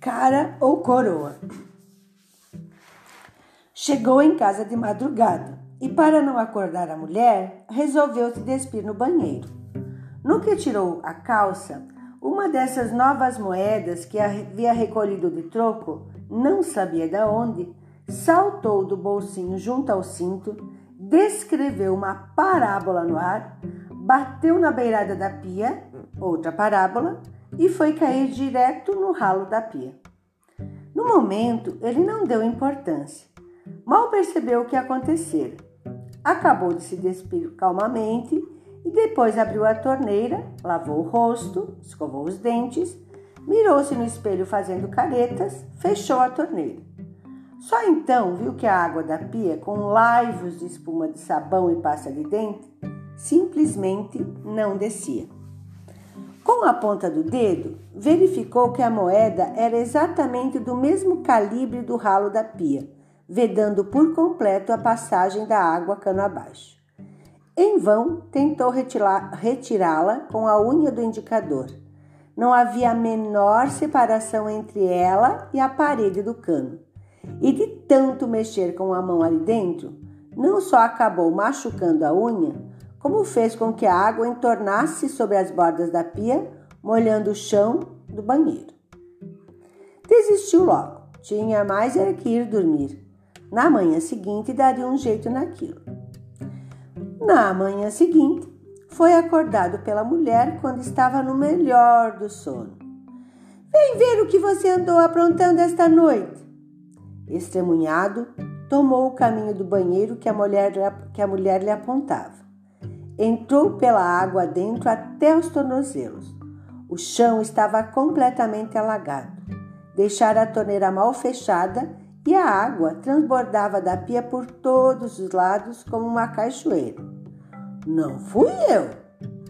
cara ou coroa. Chegou em casa de madrugada e, para não acordar a mulher, resolveu se despir no banheiro. No que tirou a calça, uma dessas novas moedas que havia recolhido de troco, não sabia de onde, saltou do bolsinho junto ao cinto, descreveu uma parábola no ar, bateu na beirada da pia, outra parábola, e foi cair direto no ralo da pia. No momento, ele não deu importância. Mal percebeu o que acontecera. Acabou de se despir calmamente e depois abriu a torneira, lavou o rosto, escovou os dentes, mirou-se no espelho fazendo caretas, fechou a torneira. Só então viu que a água da pia, com laivos de espuma de sabão e pasta de dente, simplesmente não descia. Com a ponta do dedo, verificou que a moeda era exatamente do mesmo calibre do ralo da pia, vedando por completo a passagem da água cano abaixo. Em vão tentou retirá-la com a unha do indicador. Não havia a menor separação entre ela e a parede do cano. E de tanto mexer com a mão ali dentro, não só acabou machucando a unha, como fez com que a água entornasse sobre as bordas da pia, molhando o chão do banheiro. Desistiu logo, tinha mais era que ir dormir. Na manhã seguinte daria um jeito naquilo. Na manhã seguinte, foi acordado pela mulher quando estava no melhor do sono. Vem ver o que você andou aprontando esta noite. Estremunhado, tomou o caminho do banheiro que a mulher, que a mulher lhe apontava. Entrou pela água dentro até os tornozelos. O chão estava completamente alagado. Deixara a torneira mal fechada e a água transbordava da pia por todos os lados como uma cachoeira. Não fui eu,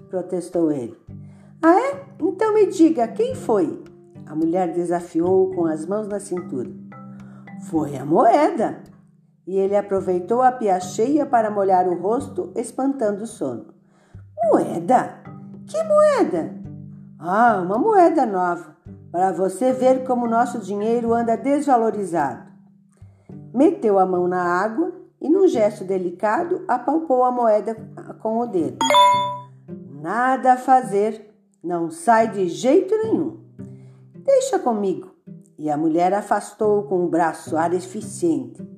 protestou ele. Ah, é? Então me diga, quem foi? A mulher desafiou com as mãos na cintura. Foi a moeda. E ele aproveitou a pia cheia para molhar o rosto, espantando o sono. Moeda? Que moeda? Ah, uma moeda nova, para você ver como nosso dinheiro anda desvalorizado. Meteu a mão na água e, num gesto delicado, apalpou a moeda com o dedo. Nada a fazer, não sai de jeito nenhum. Deixa comigo. E a mulher afastou-o com o um braço eficiente.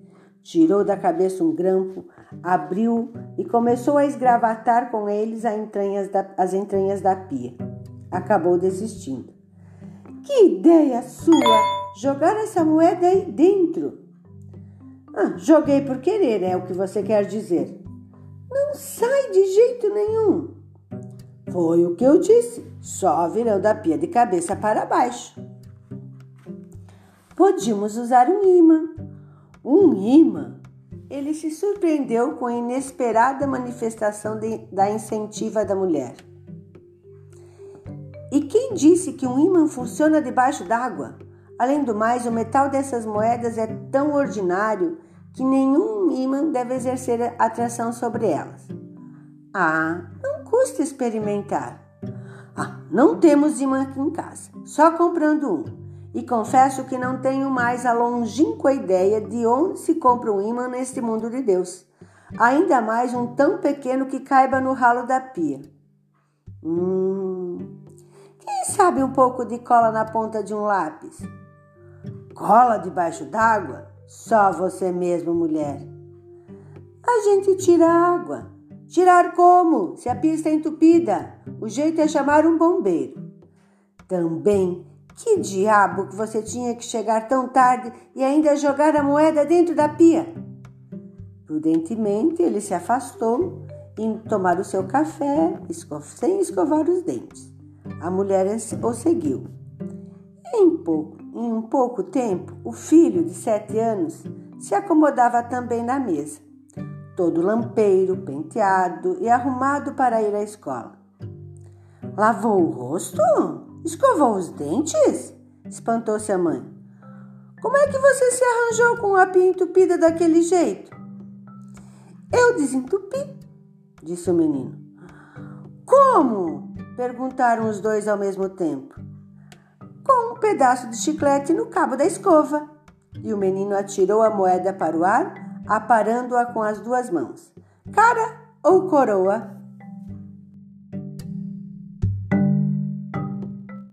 Tirou da cabeça um grampo, abriu e começou a esgravatar com eles as entranhas da, as entranhas da pia. Acabou desistindo. Que ideia sua! Jogar essa moeda aí dentro! Ah, joguei por querer, é o que você quer dizer. Não sai de jeito nenhum. Foi o que eu disse, só virando a pia de cabeça para baixo. Podíamos usar um imã. Um imã? Ele se surpreendeu com a inesperada manifestação de, da incentiva da mulher. E quem disse que um imã funciona debaixo d'água? Além do mais, o metal dessas moedas é tão ordinário que nenhum imã deve exercer atração sobre elas. Ah, não custa experimentar. Ah, não temos imã aqui em casa, só comprando um. E confesso que não tenho mais a longínqua ideia de onde se compra um imã neste mundo de Deus. Ainda mais um tão pequeno que caiba no ralo da pia. Hum. Quem sabe um pouco de cola na ponta de um lápis? Cola debaixo d'água? Só você mesmo, mulher. A gente tira água. Tirar como? Se a pista é entupida. O jeito é chamar um bombeiro. Também, que diabo que você tinha que chegar tão tarde e ainda jogar a moeda dentro da pia? Prudentemente, ele se afastou, indo tomar o seu café, sem escovar os dentes. A mulher o seguiu. Em pouco em um pouco tempo, o filho de sete anos se acomodava também na mesa, todo lampeiro, penteado e arrumado para ir à escola. Lavou o rosto? Escovou os dentes? Espantou-se a mãe. Como é que você se arranjou com a pia entupida daquele jeito? Eu desentupi, disse o menino. Como? perguntaram os dois ao mesmo tempo pedaço de chiclete no cabo da escova. E o menino atirou a moeda para o ar, aparando-a com as duas mãos. Cara ou coroa?